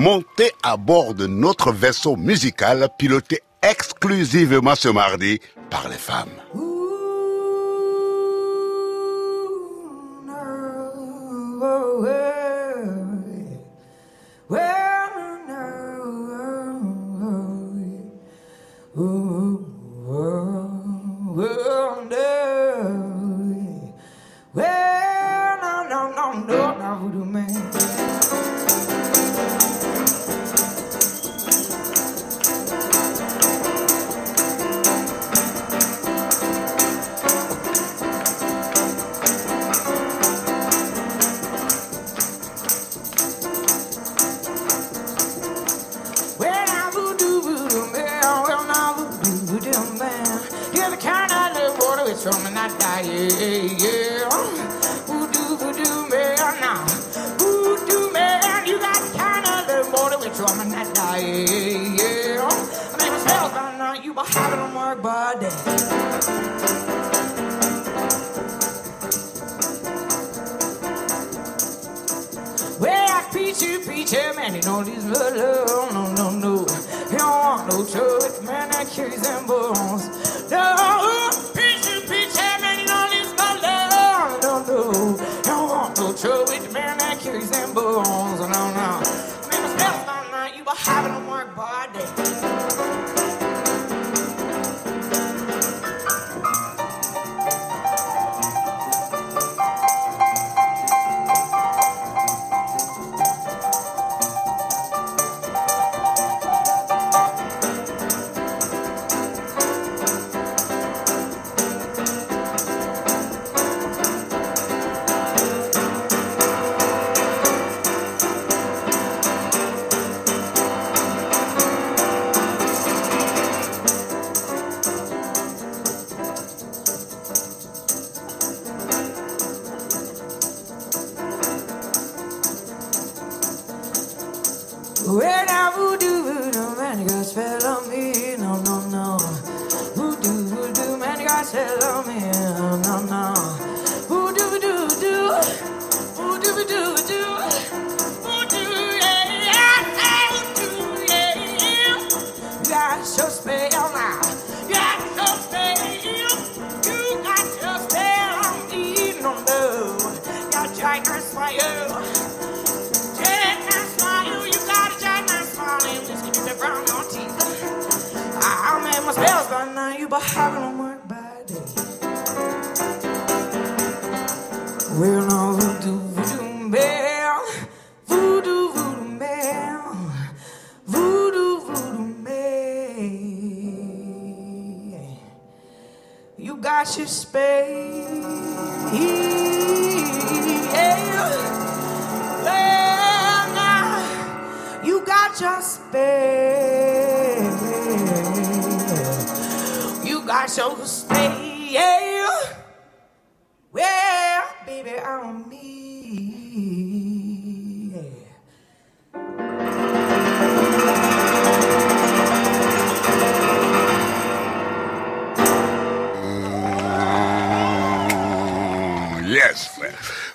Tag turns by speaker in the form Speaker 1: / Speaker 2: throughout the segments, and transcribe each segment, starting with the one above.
Speaker 1: montez à bord de notre vaisseau musical piloté exclusivement ce mardi par les femmes.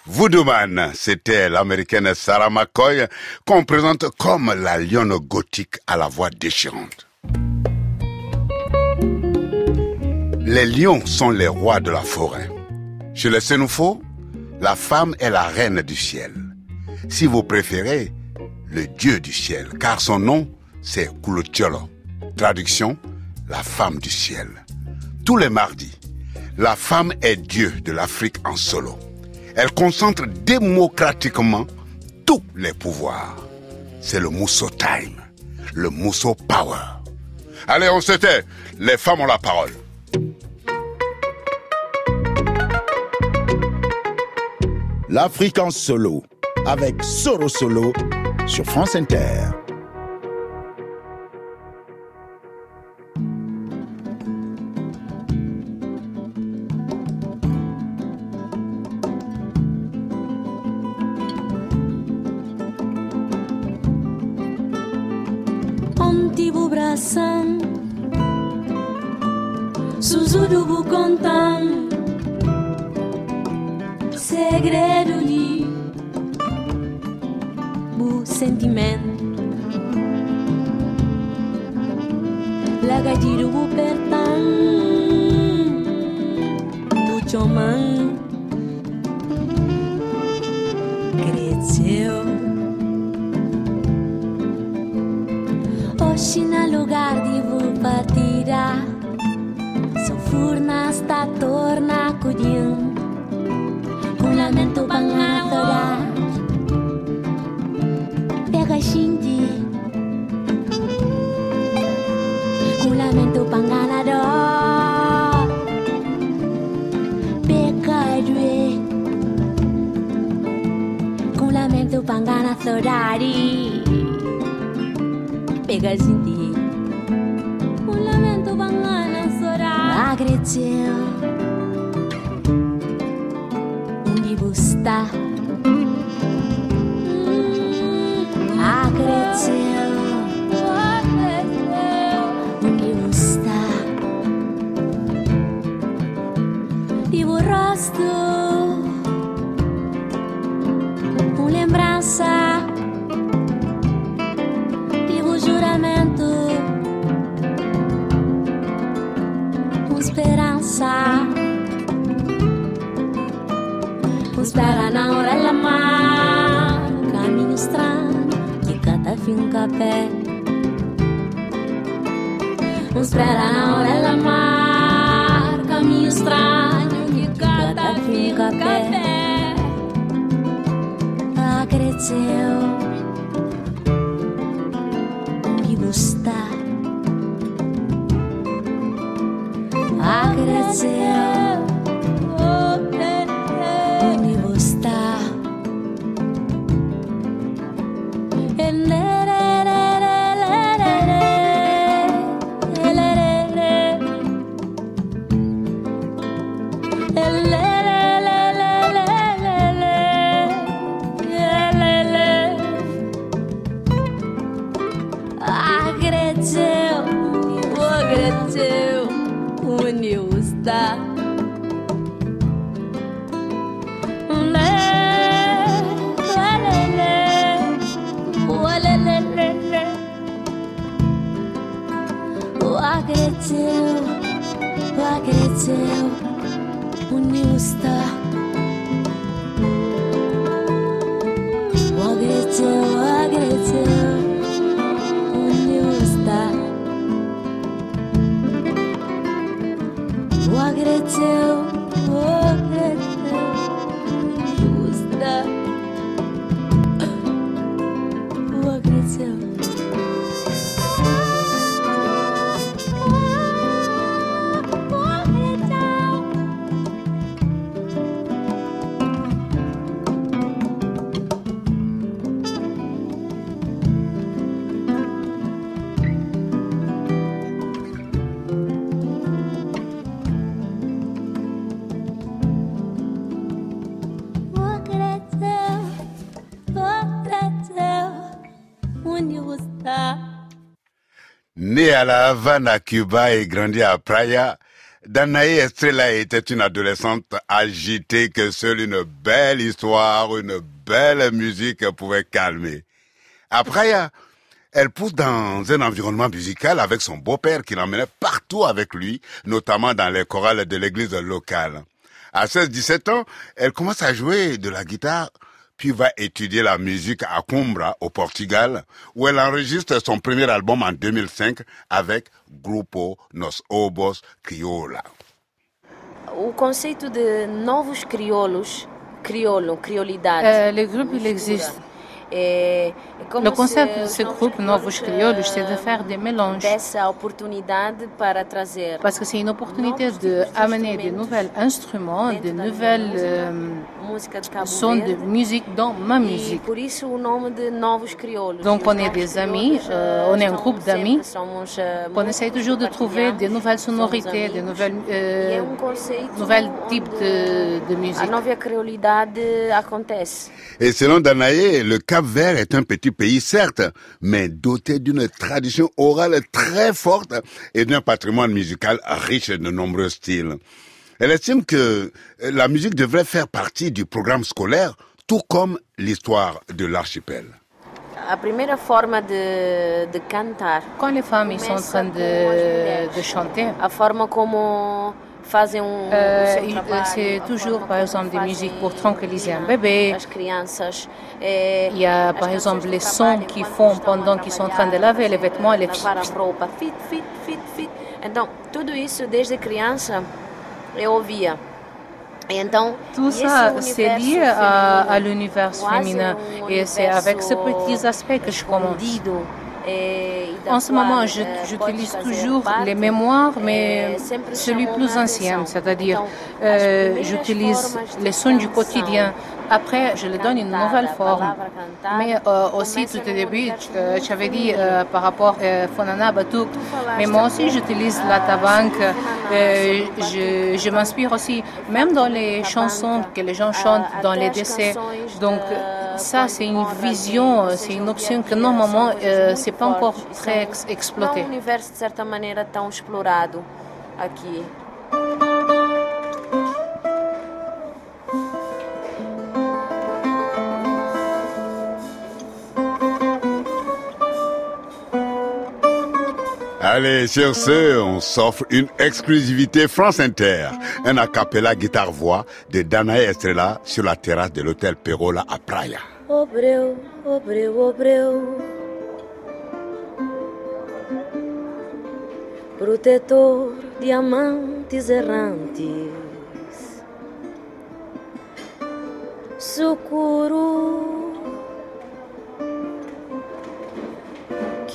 Speaker 1: Voodooman, c'était l'américaine Sarah McCoy qu'on présente comme la lionne gothique à la voix déchirante. Les lions sont les rois de la forêt. Chez les Sénoufos, la femme est la reine du ciel. Si vous préférez, le dieu du ciel, car son nom, c'est Kulotiolo. Traduction, la femme du ciel. Tous les mardis, la femme est dieu de l'Afrique en solo. Elle concentre démocratiquement tous les pouvoirs. C'est le Mousso Time, le Mousso Power. Allez, on s'était. Les femmes ont la parole.
Speaker 2: L'Afrique en solo, avec Soro Solo, sur France Inter.
Speaker 3: coração Suzudu bu contam segredo de bu sentimento. Lagadiro bu pertan bu choman cresceu hoje na lugar de vou partirá sou furna está torna cuidando pensamento banado Pega xinti Culamento banado Pega jue Culamento banado Dari Pega xinti Culamento banado Agradeceu gostar. Acredito que está. E o rosto. rodapé. Uns pera hora ela mar, caminho estranho que cada fica pé. Ela que gostar.
Speaker 4: Ela. À La Havane, à Cuba et grandi à Praia, Danae Estrella était une adolescente agitée que seule une belle histoire, une belle musique pouvait calmer. À Praia, elle pousse dans un environnement musical avec son beau-père qui l'emmenait partout avec lui, notamment dans les chorales de l'église locale. À 16-17 ans, elle commence à jouer de la guitare, puis va étudier la musique à Coimbra, au Portugal, où elle enregistre son premier album en 2005 avec Grupo Nos Obos Crioula.
Speaker 5: O conceito de novos crioulos, crioulo, criolidade.
Speaker 6: Euh, le groupe, il existe. Le concept de ce
Speaker 5: novos
Speaker 6: groupe Novos Crioulos, c'est de
Speaker 5: eh,
Speaker 6: faire des mélanges.
Speaker 5: para trazer
Speaker 6: Parce que c'est une opportunité d'amener de nouvelles instruments, de nouvelles euh, sons de musique dans ma musique.
Speaker 5: por isso o nome de Novos Crioulos.
Speaker 6: Donc, on est des amis,
Speaker 5: Crioulos,
Speaker 6: euh,
Speaker 5: eh,
Speaker 6: on est un groupe d'amis.
Speaker 5: somos, eh,
Speaker 6: On essaye toujours de trouver de nouvelles sonorités, de nouvelles,
Speaker 5: E
Speaker 6: euh,
Speaker 5: um conceito
Speaker 6: nouvelles types de, de
Speaker 5: A
Speaker 6: musique.
Speaker 5: nova criolidade acontece.
Speaker 4: Et selon Danae, le Cap-Vert est un petit pays, certes, mais doté d'une tradition orale très forte et d'un patrimoine musical riche de nombreux styles. Elle estime que la musique devrait faire partie du programme scolaire, tout comme l'histoire de l'archipel.
Speaker 6: Quand les femmes ils sont en train de, de chanter,
Speaker 7: fazem um,
Speaker 6: il-
Speaker 7: trabalho,
Speaker 6: c'est
Speaker 7: a
Speaker 6: toujours,
Speaker 7: forma
Speaker 6: par exemple, des musiques pour tranquilliser un bébé.
Speaker 7: as crianças. eh,
Speaker 6: Il y a, par exemple, les sons qu'ils font pendant qu'ils sont en train de laver les vêtements, les.
Speaker 7: Então, tudo isso desde criança eu ouvia. E então,
Speaker 6: Tout
Speaker 7: esse
Speaker 6: ça, c'est lié à, à l'univers féminin.
Speaker 7: um
Speaker 6: Et c'est avec ces petits aspects que je commence. En ce moment,
Speaker 7: eh,
Speaker 6: j'utilise toujours les mémoires, mais celui plus ancien, c'est-à-dire euh, j'utilise les sons du quotidien. Après, je le donne une nouvelle forme. Mais euh, aussi, tout au début, euh,
Speaker 7: muito
Speaker 6: tu avais dit euh, par rapport à Fonana Batouk, mais moi aussi j'utilise la tabanque. je m'inspire aussi, même dans les chansons que les gens chantent dans les décès. Donc ça, c'est une vision, c'est une option que normalement,
Speaker 7: muito
Speaker 6: c'est pas encore très exploité.
Speaker 4: Allez, sur ce, on s'offre une exclusivité France Inter, un a cappella guitare-voix de Danae Estrella sur la terrasse de l'hôtel Perola à Praia.
Speaker 5: Obreu, obreu, obreu.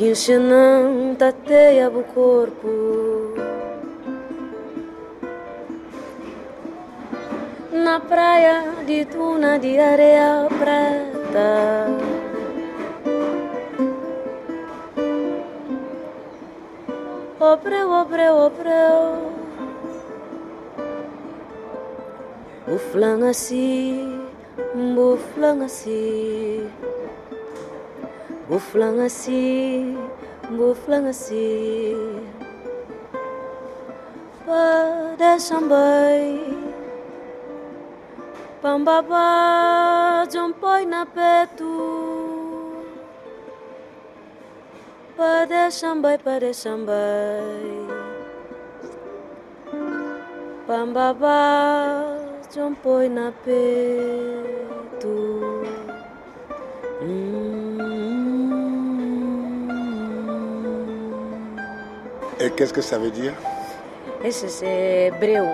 Speaker 5: Que enxenão tateia o corpo. Na praia de tuna de areia preta. Obreu, obreu, obreu. O flan assim, o flan assim. Muflang asih, muflang asih Pada sampai Pambaba jompoy na petu. Pada sampai, pada sampai Pambaba jompoy na petu.
Speaker 4: Et qu'est-ce que ça veut dire?
Speaker 7: É breu.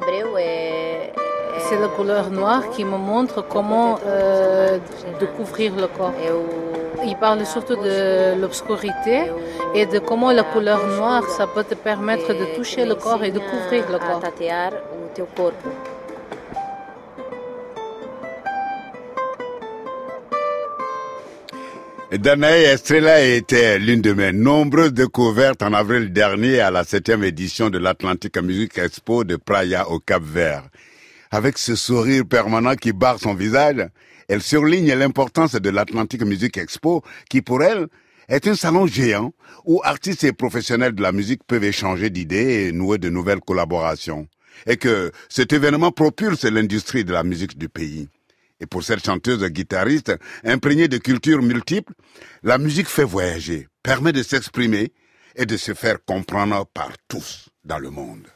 Speaker 7: Breu é.
Speaker 6: C'est la couleur noire qui me montre comment euh, découvrir le corps. Il parle surtout de l'obscurité et de comment la couleur noire, ça peut te permettre de toucher le corps et de couvrir le corps.
Speaker 4: Danae Estrella était l'une de mes nombreuses découvertes en avril dernier à la septième édition de l'Atlantic Music Expo de Praia au Cap Vert. Avec ce sourire permanent qui barre son visage, elle surligne l'importance de l'Atlantic Music Expo qui pour elle est un salon géant où artistes et professionnels de la musique peuvent échanger d'idées et nouer de nouvelles collaborations. Et que cet événement propulse l'industrie de la musique du pays. Et pour cette chanteuse guitariste imprégnée de cultures multiples, la musique fait voyager, permet de s'exprimer et de se faire comprendre par tous dans le monde.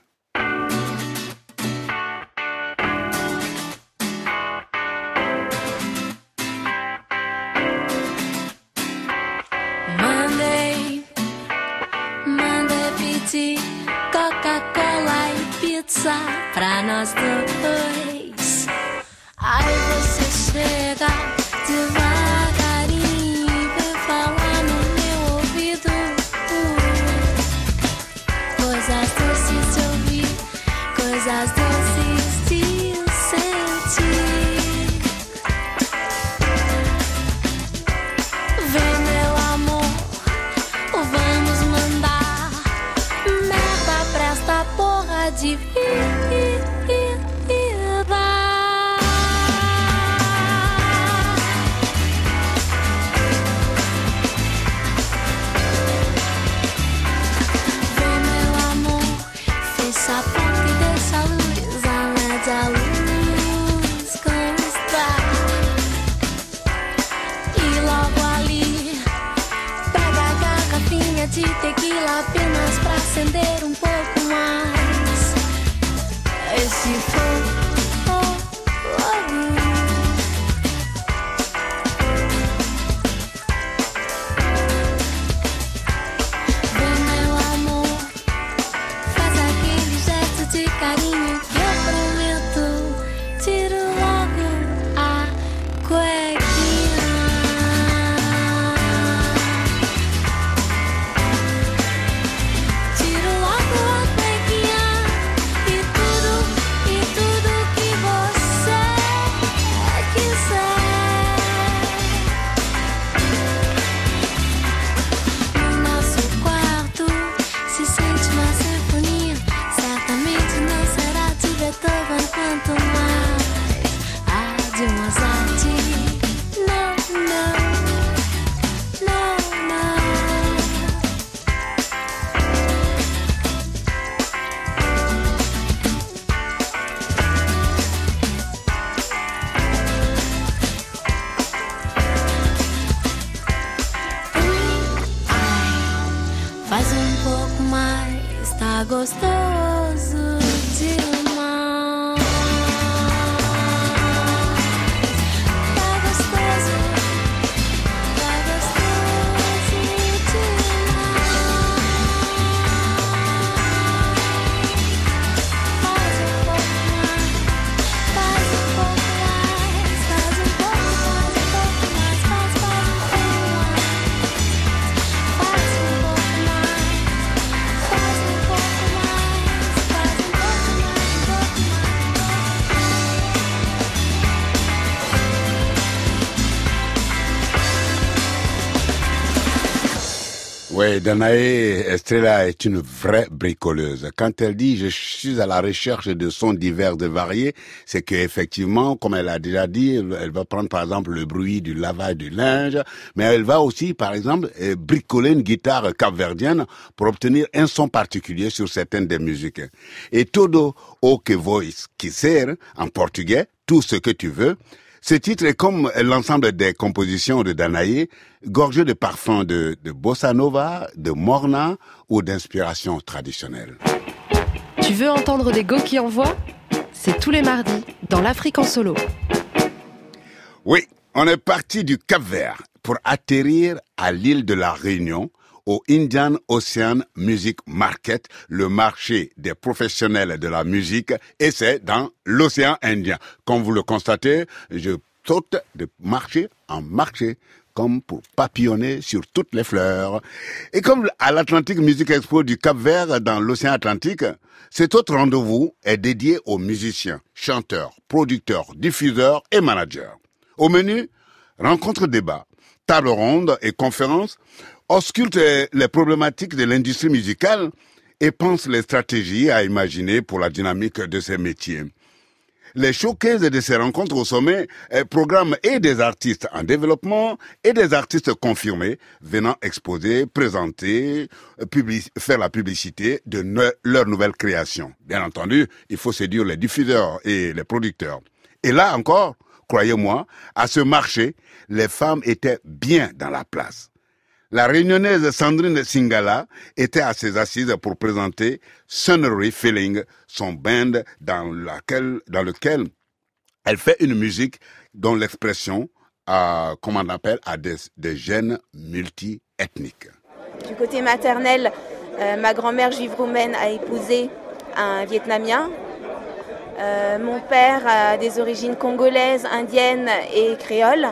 Speaker 5: Coca-Cola pizza. Aí você chega de
Speaker 3: tequila apenas pra acender um pouco mais esse fogo.
Speaker 4: Danae Estrella est une vraie bricoleuse. Quand elle dit je suis à la recherche de sons divers et variés, c'est qu'effectivement, comme elle a déjà dit, elle va prendre par exemple le bruit du lavage du linge, mais elle va aussi, par exemple, euh, bricoler une guitare capverdienne pour obtenir un son particulier sur certaines des musiques. Et todo o que voice quiser, en portugais, tout ce que tu veux, ce titre est comme l'ensemble des compositions de Danae, gorgé de parfums de, bossa nova, de morna ou d'inspiration traditionnelle.
Speaker 8: Tu veux entendre des go qui envoient? C'est tous les mardis dans l'Afrique en solo.
Speaker 4: Oui, on est parti du Cap Vert pour atterrir à l'île de la Réunion au Indian Ocean Music Market, le marché des professionnels de la musique, et c'est dans l'océan Indien. Comme vous le constatez, je saute de marché en marché comme pour papillonner sur toutes les fleurs. Et comme à l'Atlantic Music Expo du Cap Vert dans l'océan Atlantique, cet autre rendez-vous est dédié aux musiciens, chanteurs, producteurs, diffuseurs et managers. Au menu, rencontres débat, table ronde et conférences ausculte les problématiques de l'industrie musicale et pense les stratégies à imaginer pour la dynamique de ces métiers. Les showcases de ces rencontres au sommet eh, programment et des artistes en développement et des artistes confirmés venant exposer, présenter, faire la publicité de leur nouvelle création. Bien entendu, il faut séduire les diffuseurs et les producteurs. Et là encore, croyez-moi, à ce marché, les femmes étaient bien dans la place. La réunionnaise Sandrine Singala était à ses assises pour présenter Sunnery Feeling, son band dans, lequel elle fait une musique dont l'expression, a, comme on appelle, a des, gènes multi-ethniques.
Speaker 9: Du côté maternel, euh, ma grand-mère juive roumaine a épousé un Vietnamien. Euh, mon père a des origines congolaises, indiennes et créoles.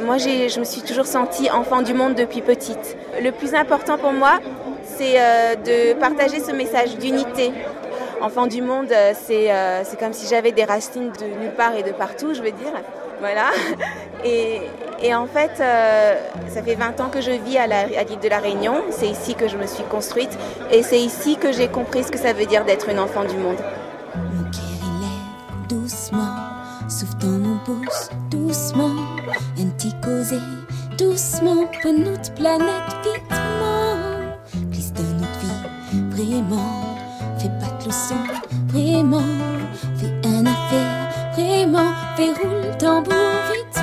Speaker 9: Moi, je me suis toujours sentie enfant du monde depuis petite. Le plus important pour moi, c'est euh, de partager ce message d'unité. Enfant du monde, euh, euh, c'est comme si j'avais des racines de nulle part et de partout, je veux dire. Voilà. Et, et en fait, ça fait 20 ans que je vis à l'île de la Réunion. C'est ici que je me suis construite. Et c'est ici que j'ai compris ce que ça veut dire d'être une enfant du monde.
Speaker 3: Mon cœur, il doucement, pouce, doucement un petit causé doucement pour notre planète vitement. Glisse dans notre vie, vraiment. Fais pas de leçon, vraiment. Fais un affaire, vraiment. Fais rouler le tambour vitement.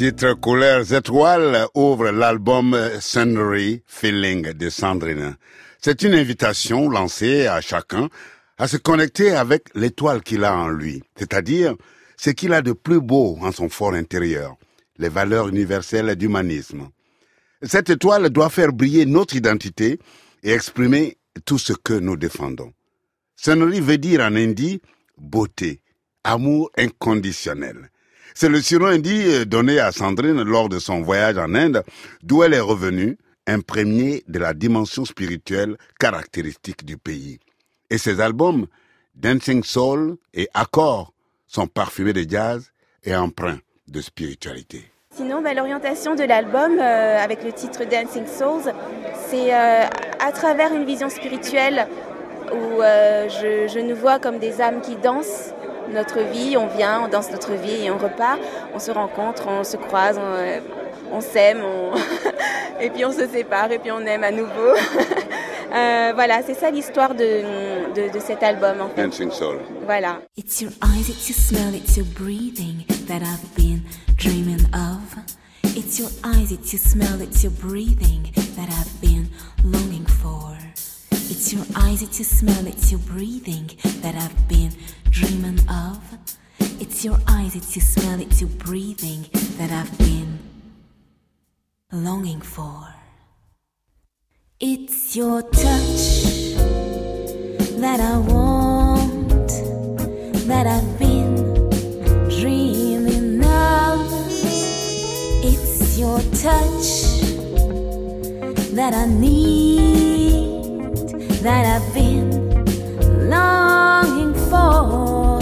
Speaker 4: Titre Couleurs étoiles ouvre l'album Scenery Feeling de Sandrine. C'est une invitation lancée à chacun à se connecter avec l'étoile qu'il a en lui, c'est-à-dire ce qu'il a de plus beau en son fort intérieur, les valeurs universelles d'humanisme. Cette étoile doit faire briller notre identité et exprimer tout ce que nous défendons. Scenery veut dire en hindi beauté, amour inconditionnel. C'est le surnom euh, donné à Sandrine lors de son voyage en Inde, d'où elle est revenue, imprégnée de la dimension spirituelle caractéristique du pays. Et ses albums, Dancing Soul et Accord, sont parfumés de jazz et empreints de spiritualité.
Speaker 9: Sinon, bah, l'orientation de l'album, euh, avec le titre Dancing Souls, c'est euh, à travers une vision spirituelle où je, je nous vois comme des âmes qui dansent notre vie. On vient, on danse notre vie et on repart. On se rencontre, on se croise, on, euh, on s'aime, on et puis on se sépare et puis on aime à nouveau. Euh, voilà, c'est ça l'histoire de, de, de cet album en fait.
Speaker 4: Dancing Soul.
Speaker 9: Voilà.
Speaker 10: It's your eyes, it's your smell, it's your breathing that I've been dreaming of. It's your eyes, it's your smell, it's your breathing It's your eyes, it's your smell, it's your breathing that I've been dreaming of. It's your eyes, it's your smell, it's your breathing that I've been longing for. It's your touch that I want, that I've been dreaming of. It's your touch that I need, that I've been longing for.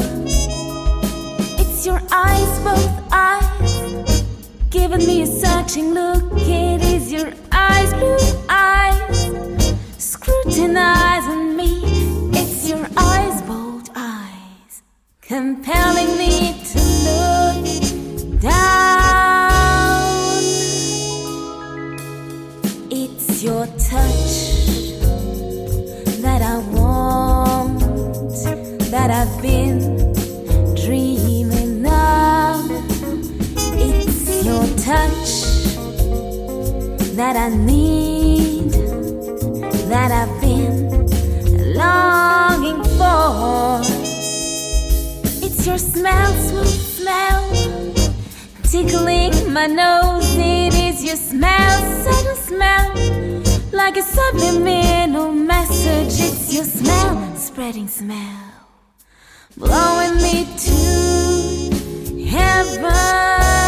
Speaker 10: It's your eyes, both eyes, giving me a searching look. It is your eyes, blue eyes, scrutinizing me. It's your eyes, bold eyes, compelling me that I need, that I've been longing for. It's your smell, smooth smell, tickling my nose. It is your smell, subtle smell, like a subliminal message. It's your smell, spreading smell, blowing me to heaven.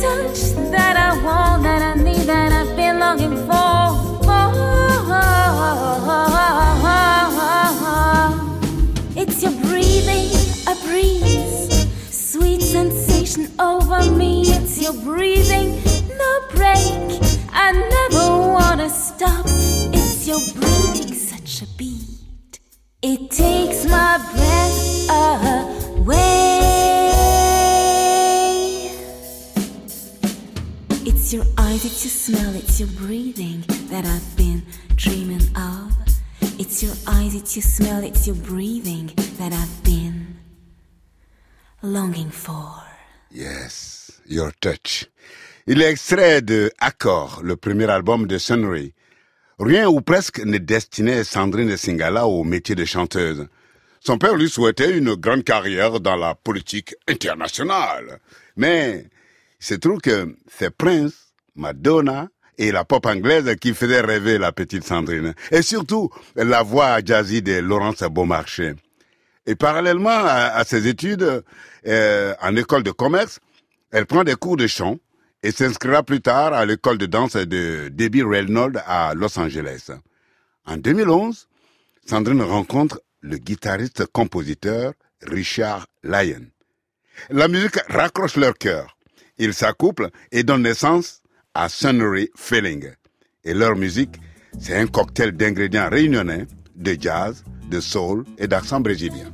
Speaker 10: touch that I want, that I need, that I've been longing for. It's your breathing, a breeze, sweet sensation over me. It's your breathing, no break. I never wanna stop. It's your it's your smell, it's your breathing that I've been dreaming of. It's your eyes, it's your smell, it's your breathing that I've been longing for.
Speaker 4: Yes, Your Touch. Il est extrait de Accord, le premier album de Sunray. Rien ou presque ne destinait Sandrine Singala au métier de chanteuse. Son père lui souhaitait une grande carrière dans la politique internationale. Mais il se que c'est Prince, Madonna et la pop anglaise qui faisaient rêver la petite Sandrine. Et surtout, la voix jazzy de Laurence Beaumarchais. Et parallèlement à, à ses études euh, en école de commerce, elle prend des cours de chant et s'inscrira plus tard à l'école de danse de Debbie Reynolds à Los Angeles. En 2011, Sandrine rencontre le guitariste-compositeur Richard Lyon. La musique raccroche leur cœur. Ils s'accouplent et donnent naissance à Sunnery Feeling. Et leur musique, c'est un cocktail d'ingrédients réunionnais, de jazz, de soul et d'accent brésilien.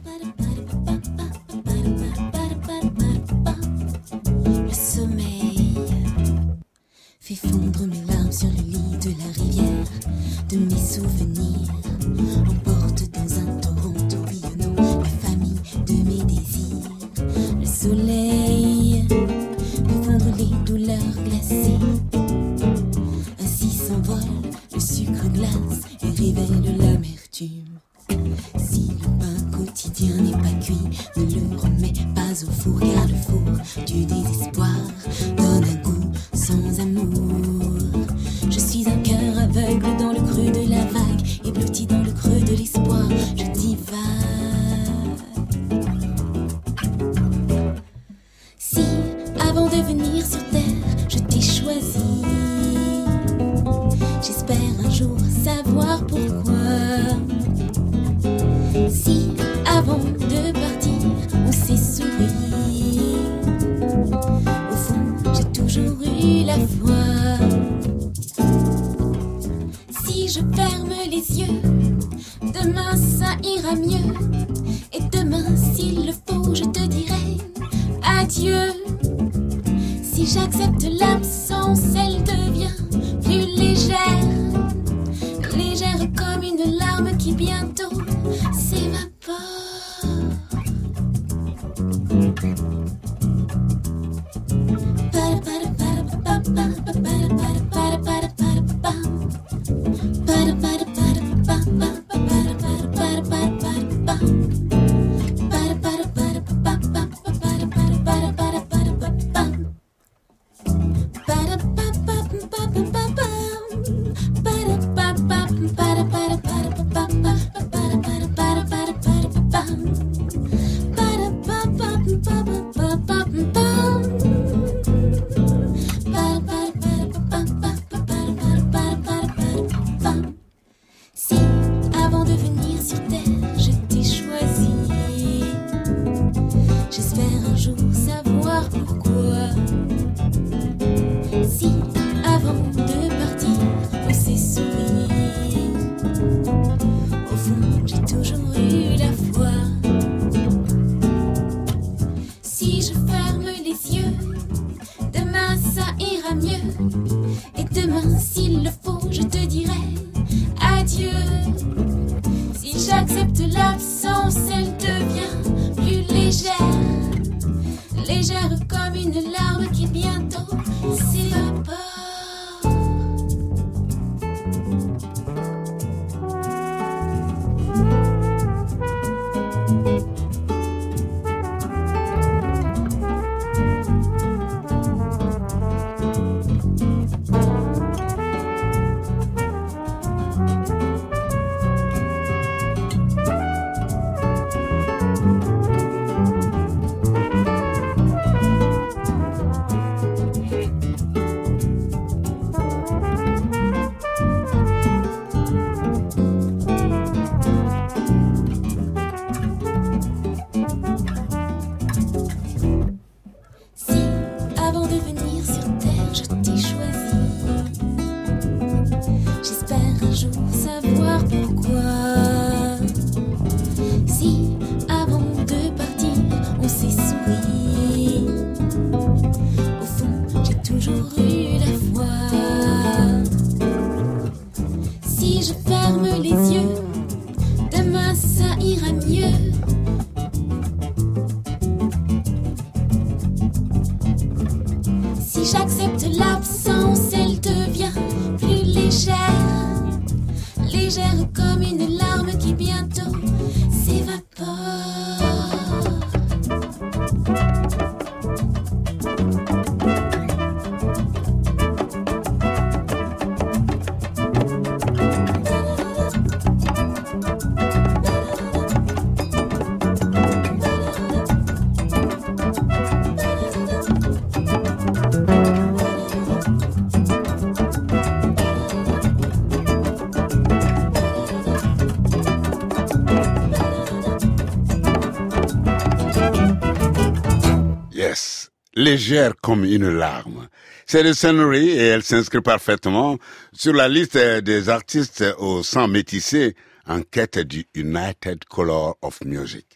Speaker 10: Légère comme une larme.
Speaker 4: C'est Sunnery et elle s'inscrit parfaitement sur la liste des artistes au sang métissé en quête du United Color of Music.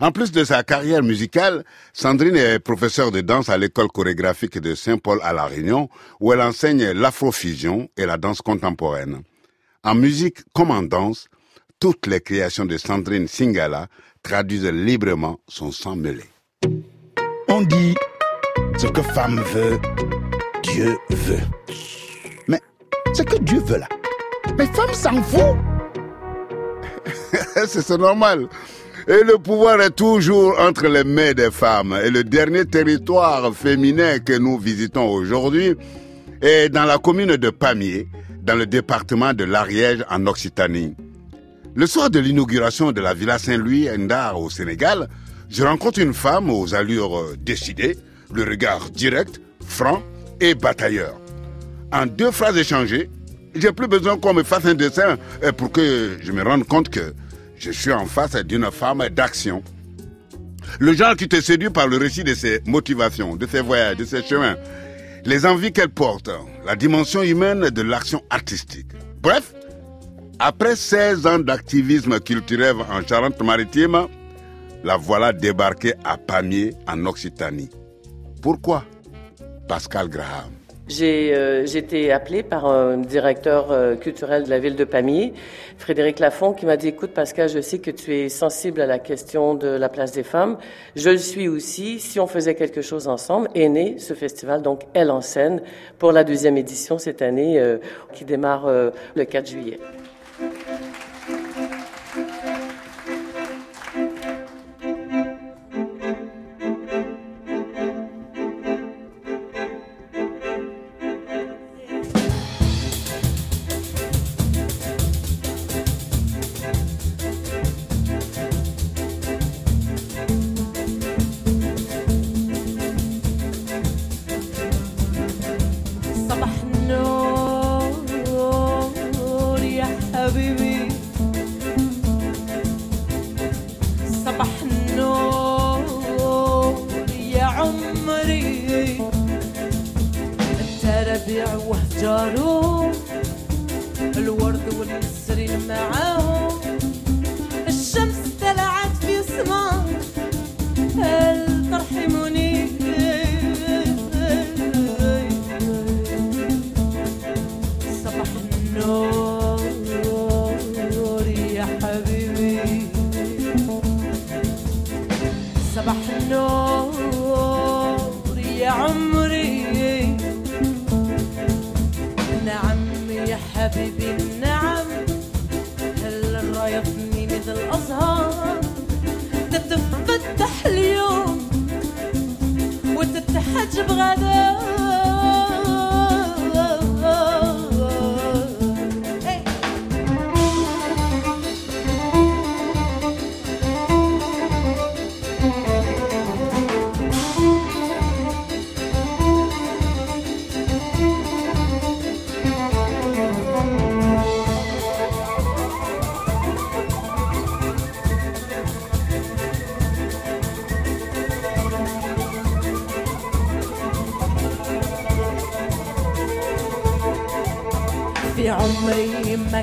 Speaker 4: En plus de sa carrière musicale, Sandrine est professeure de danse à l'école chorégraphique de Saint-Paul à La Réunion, où elle enseigne l'afrofusion et la danse contemporaine. En musique comme en danse, toutes les créations de Sandrine Singala traduisent librement son sang mêlé.
Speaker 2: On dit ce que femme veut, Dieu veut. Mais ce que Dieu veut là, mais femme s'en fout.
Speaker 4: c'est normal. Et le pouvoir est toujours entre les mains des femmes. Et le dernier territoire féminin que nous visitons aujourd'hui est dans la commune de Pamiers, dans le département de l'Ariège en Occitanie. Le soir de l'inauguration de la Villa Saint-Louis Ndar au Sénégal, je rencontre une femme aux allures euh, décidées, le regard direct, franc et batailleur. En deux phrases échangées, j'ai plus besoin qu'on me fasse un dessin euh, pour que je me rende compte que je suis en face d'une femme d'action. Le genre qui te séduit par le récit de ses motivations, de ses voyages, de ses chemins, les envies qu'elle porte, la dimension humaine de l'action artistique. Bref, après 16 ans d'activisme culturel en Charente-Maritime, la voilà débarquée à Pamiers, en Occitanie. Pourquoi? Pascal Graham.
Speaker 11: J'ai euh, été appelée par un directeur euh, culturel de la ville de Pamiers, Frédéric Lafont, qui m'a dit "Écoute Pascal, je sais que tu es sensible à la question de la place des femmes. Je le suis aussi. Si on faisait quelque chose ensemble, est né ce festival, donc Elle en scène, pour la deuxième édition cette année, euh, qui démarre le 4 juillet."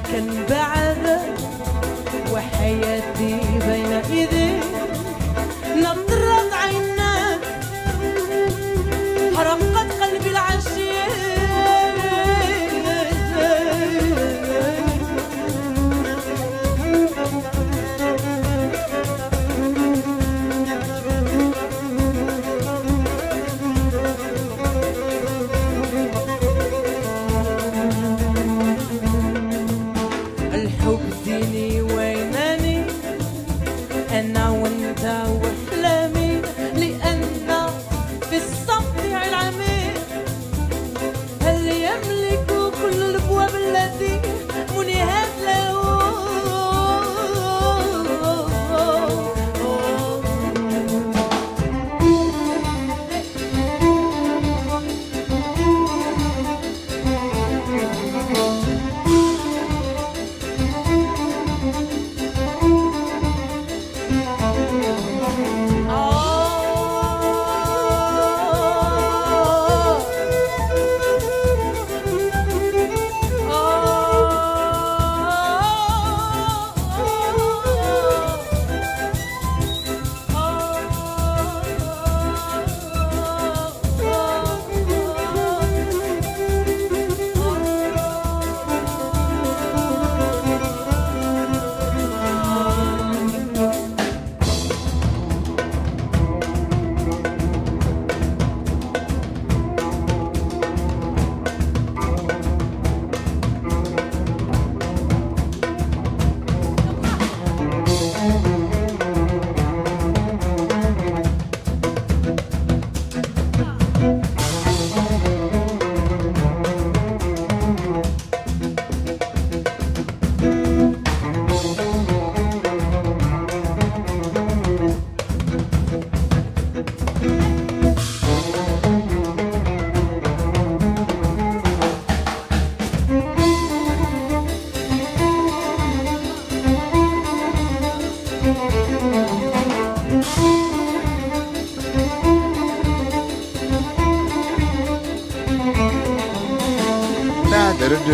Speaker 12: can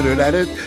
Speaker 12: gonna let it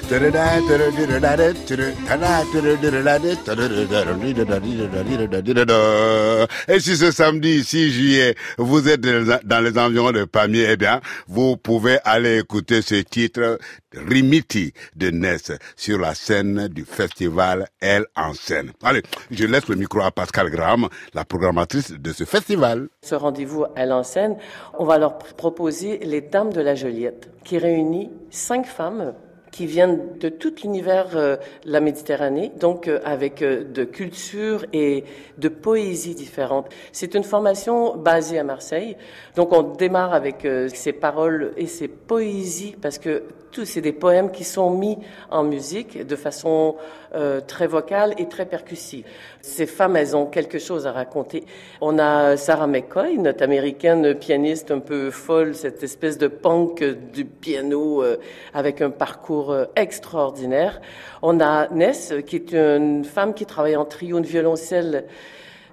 Speaker 4: Et si ce samedi 6 juillet, vous êtes dans les environs de Pamiers, eh bien, vous pouvez aller écouter ce titre Rimiti de Ness sur la scène du festival Elle en scène. Allez, je laisse le micro à Pascal Graham, la programmatrice de ce festival.
Speaker 11: Ce rendez-vous à l'enseigne, on va leur pr- proposer les Dames de la Joliette, qui réunit cinq femmes qui viennent de tout l'univers euh, de la Méditerranée, donc euh, avec euh, de cultures et de poésies différentes. C'est une formation basée à Marseille, donc on démarre avec ces paroles et ces poésies, parce que tous c'est des poèmes qui sont mis en musique de façon euh, très vocale et très percussive. Ces femmes, elles ont quelque chose à raconter. On a Sarah McCoy, notre américaine pianiste un peu folle, cette espèce de punk du piano euh, avec un parcours euh, extraordinaire. On a Ness, qui est une femme qui travaille en trio, une violoncelle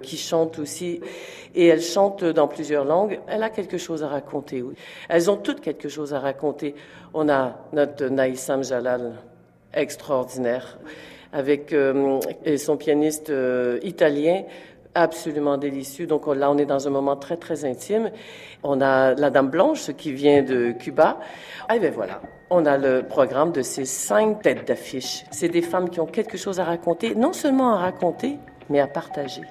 Speaker 11: qui chante aussi. Et elle chante dans plusieurs langues. Elle a quelque chose à raconter, oui. Elles ont toutes quelque chose à raconter. On a notre Naïsam Jalal, extraordinaire, avec euh, et son pianiste euh, italien, absolument délicieux. Donc on- là, on est dans un moment très, très intime. On a la Dame Blanche qui vient de Cuba. Et bien voilà, on a le programme de ces cinq têtes d'affiche. C'est des femmes qui ont quelque chose à raconter, non seulement à raconter, mais à partager.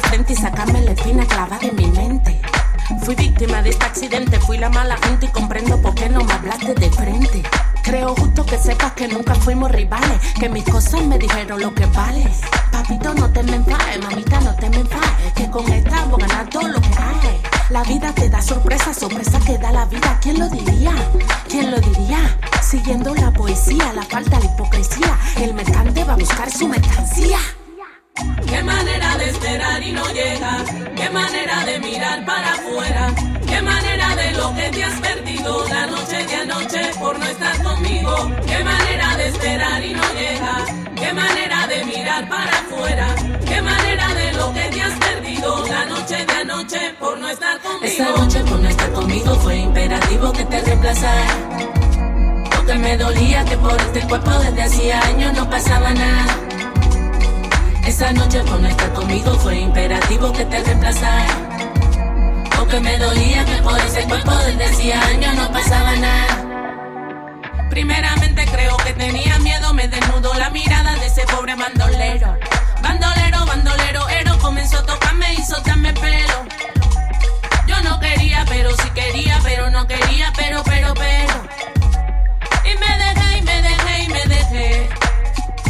Speaker 13: Frente y sacarme la espina clavada en mi mente. Fui víctima de este accidente, fui la mala gente y comprendo por qué no me hablaste de frente. Creo justo que sepas que nunca fuimos rivales, que mis cosas me dijeron lo que vale. Papito, no te me enfades, mamita, no te me enfades, que con esta vamos a ganar todo lo que hay. La vida te da sorpresa, sorpresa que da la vida. ¿Quién lo diría? ¿Quién lo diría? Siguiendo la poesía, la falta de hipocresía, el mercante va a buscar su mercancía.
Speaker 14: Qué manera de esperar y no llega. Qué manera de mirar para afuera. Qué manera de lo que te has perdido la noche de anoche por no estar conmigo. Qué manera de esperar y no llega. Qué manera de mirar para afuera. Qué manera de lo que te has perdido la noche de anoche por no estar conmigo.
Speaker 13: Esa noche por no estar conmigo fue imperativo que te reemplazara. Porque me dolía que por este cuerpo desde hacía años no pasaba nada. Esa noche por no estar conmigo fue imperativo que te reemplazara. Porque me dolía que por ese cuerpo desde hacía años no pasaba nada.
Speaker 14: Primeramente creo que tenía miedo, me desnudo la mirada de ese pobre bandolero. Bandolero, bandolero, ero comenzó a tocarme y soltarme el pelo. Yo no quería, pero sí quería, pero no quería, pero, pero, pero. Y me dejé, y me dejé, y me dejé.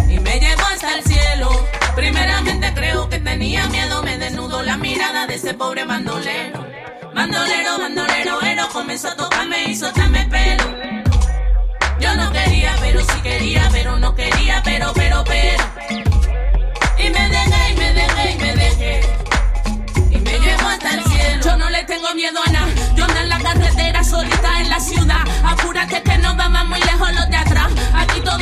Speaker 14: Y me llevó hasta el cielo. Primeramente creo que tenía miedo, me desnudo la mirada de ese pobre bandolero. Bandolero, bandolero, ero comenzó a tocarme y soltarme el pelo. Yo no quería, pero sí quería, pero no quería, pero, pero, pero. Y me dejé, y me dejé, y me dejé. Y me llevó hasta el cielo. Yo no le tengo miedo a nada. Yo ando en la carretera solita en la ciudad. Apúrate que no vamos muy lejos los de atrás. Aquí todo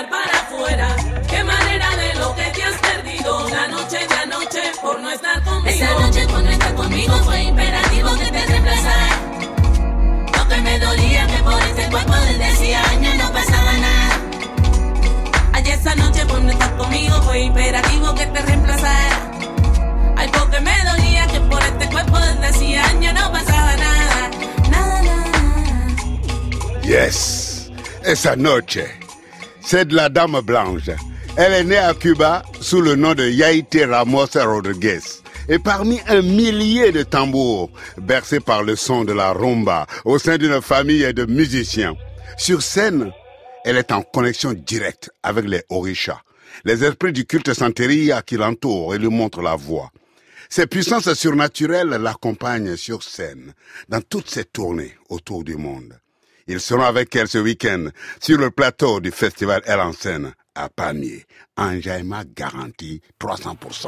Speaker 14: mirar para afuera. Qué manera de lo que te has perdido la noche de anoche por no estar conmigo.
Speaker 13: Esa noche por no estar conmigo fue imperativo que te reemplazara. Porque me dolía que por este cuerpo desde hacía años no pasaba nada.
Speaker 14: Ayer esa noche por no estar conmigo fue imperativo que te reemplazara. Ay, porque me dolía que por este cuerpo desde hacía años no pasaba nada. Nada, nada.
Speaker 4: Yes, esa noche, c'est de la Dame Blanche. Elle est née à Cuba sous le nom de Yaite Ramos Rodriguez. Et parmi un millier de tambours bercés par le son de la rumba au sein d'une famille de musiciens, sur scène, elle est en connexion directe avec les orishas, les esprits du culte santeria qui l'entourent et lui montrent la voie. Ces puissances surnaturelles l'accompagnent sur scène dans toutes ses tournées autour du monde. Ils seront avec elle ce week-end sur le plateau du festival Elle en scène à Pamiers. Enjaillement garanti 300%.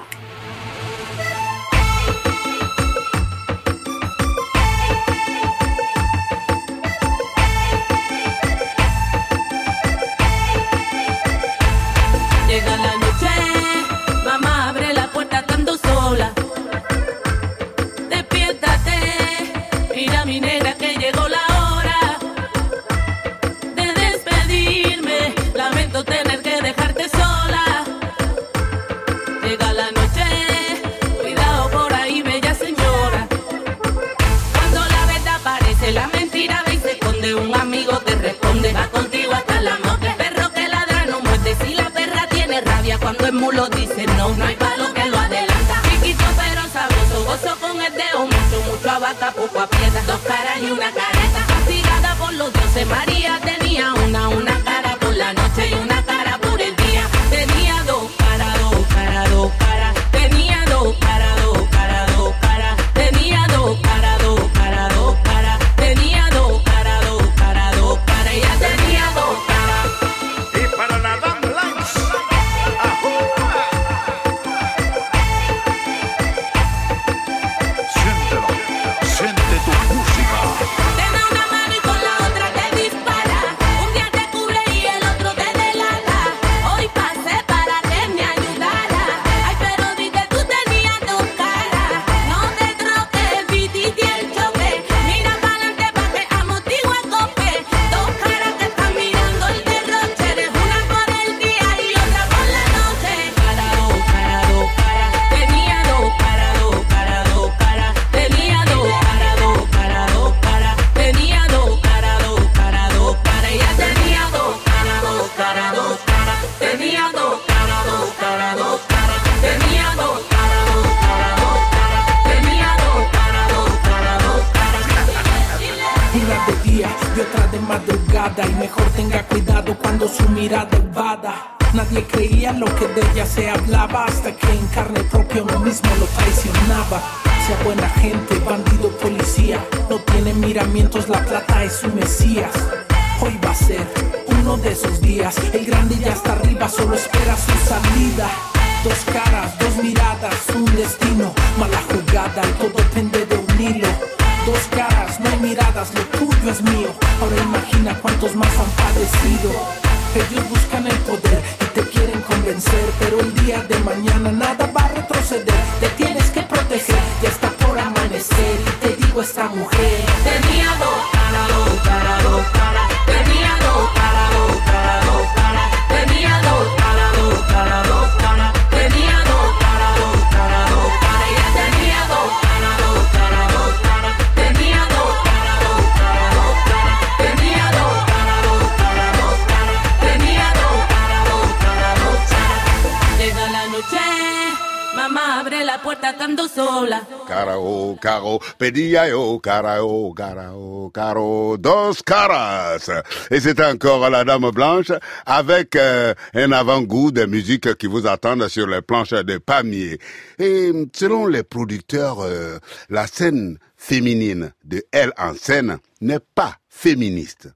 Speaker 4: carao, carao, caro, caras. Et c'est encore la Dame Blanche avec euh, un avant-goût de musique qui vous attendent sur les planches de palmiers. Et selon les producteurs, euh, la scène féminine de Elle en scène n'est pas féministe.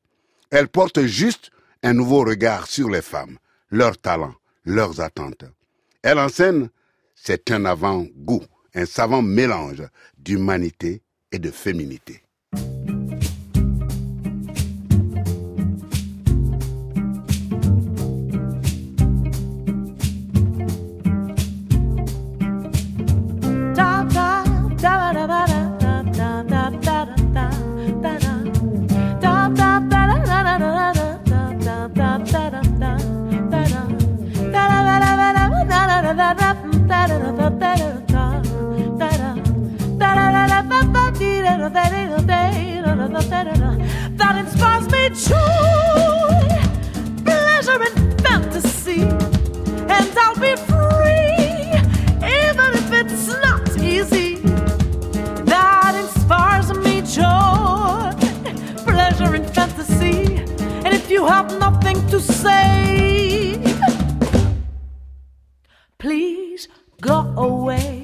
Speaker 4: Elle porte juste un nouveau regard sur les femmes, leurs talents, leurs attentes. Elle en scène, c'est un avant-goût un savant mélange d'humanité et de féminité.
Speaker 12: that inspires me joy, pleasure, and fantasy. And I'll be free, even if it's not easy. That inspires me joy, pleasure, and fantasy. And if you have nothing to say, please go away.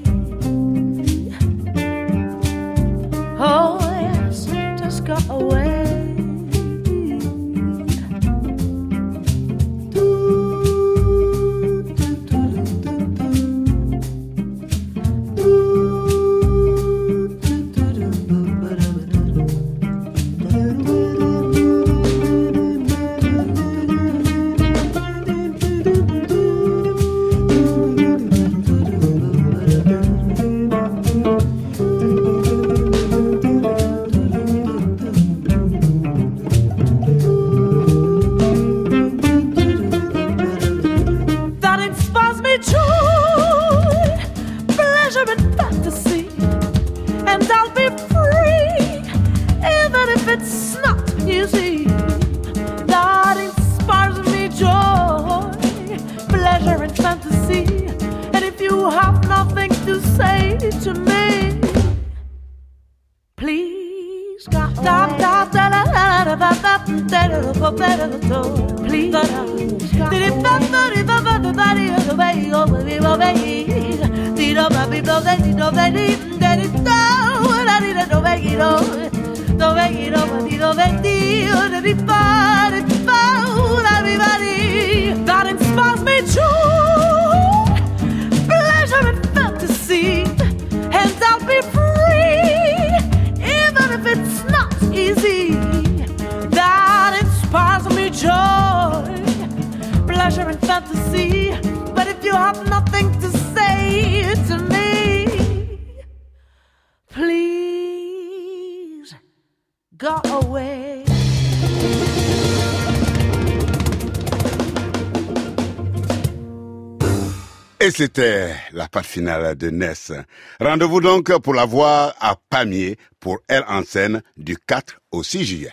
Speaker 4: de Ness. Rendez-vous donc pour la voir à Pamiers pour Elle en scène du 4 au 6 juillet.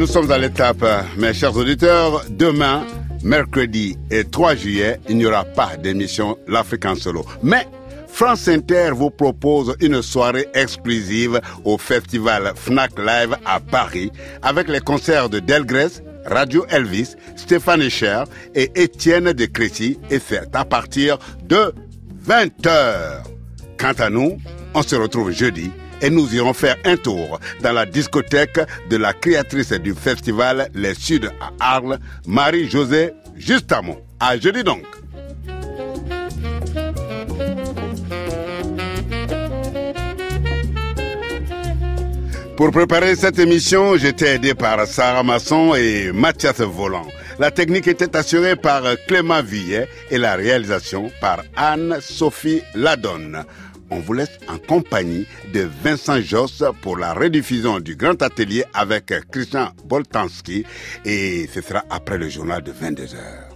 Speaker 4: Nous sommes à l'étape, mes chers auditeurs. Demain, mercredi et 3 juillet, il n'y aura pas d'émission L'Afrique en solo. Mais France Inter vous propose une soirée exclusive au festival Fnac Live à Paris avec les concerts de Delgrès, Radio Elvis, Stéphane Echer et Étienne de Crécy et c'est à partir de 20h. Quant à nous, on se retrouve jeudi et nous irons faire un tour dans la discothèque de la créatrice du festival Les Suds à Arles, Marie-Josée Justamont. À jeudi donc. Pour préparer cette émission, j'étais aidé par Sarah Masson et Mathias Volant. La technique était assurée par Clément Villet et la réalisation par Anne-Sophie Ladonne. On vous laisse en compagnie de Vincent Joss pour la rediffusion du Grand Atelier avec Christian Boltanski et ce sera après le journal de 22 heures.